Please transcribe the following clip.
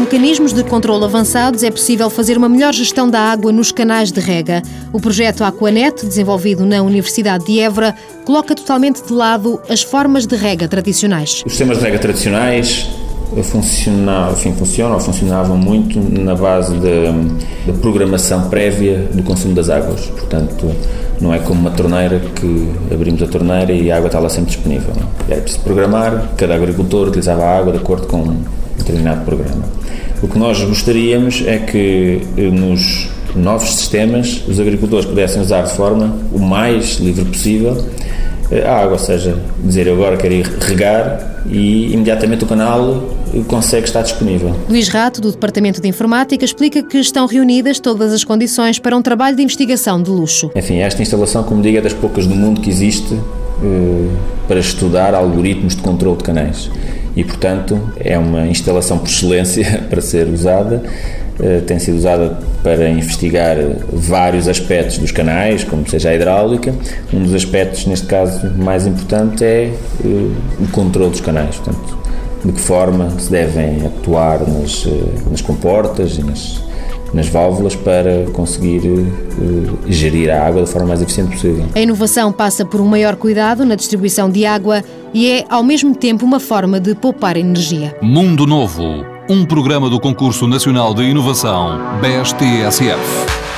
mecanismos de controle avançados é possível fazer uma melhor gestão da água nos canais de rega. O projeto Aquanet, desenvolvido na Universidade de Évora, coloca totalmente de lado as formas de rega tradicionais. Os sistemas de rega tradicionais funcionavam, enfim, funcionam funcionavam muito na base da programação prévia do consumo das águas. Portanto, não é como uma torneira que abrimos a torneira e a água está lá sempre disponível. Não? Era preciso programar, cada agricultor utilizava a água de acordo com determinado programa. O que nós gostaríamos é que eh, nos novos sistemas os agricultores pudessem usar de forma o mais livre possível eh, a água, ou seja, dizer eu agora quero ir regar e imediatamente o canal consegue estar disponível. Luís Rato, do Departamento de Informática, explica que estão reunidas todas as condições para um trabalho de investigação de luxo. Enfim, esta instalação, como digo, é das poucas do mundo que existe eh, para estudar algoritmos de controle de canais. E, portanto, é uma instalação por excelência para ser usada. Eh, tem sido usada para investigar vários aspectos dos canais, como seja a hidráulica. Um dos aspectos, neste caso, mais importante é eh, o controle dos canais. Portanto, de que forma se devem atuar nas, eh, nas comportas e nas, nas válvulas para conseguir uh, gerir a água da forma mais eficiente possível. A inovação passa por um maior cuidado na distribuição de água e é, ao mesmo tempo, uma forma de poupar energia. Mundo Novo, um programa do Concurso Nacional de Inovação, BSTSF.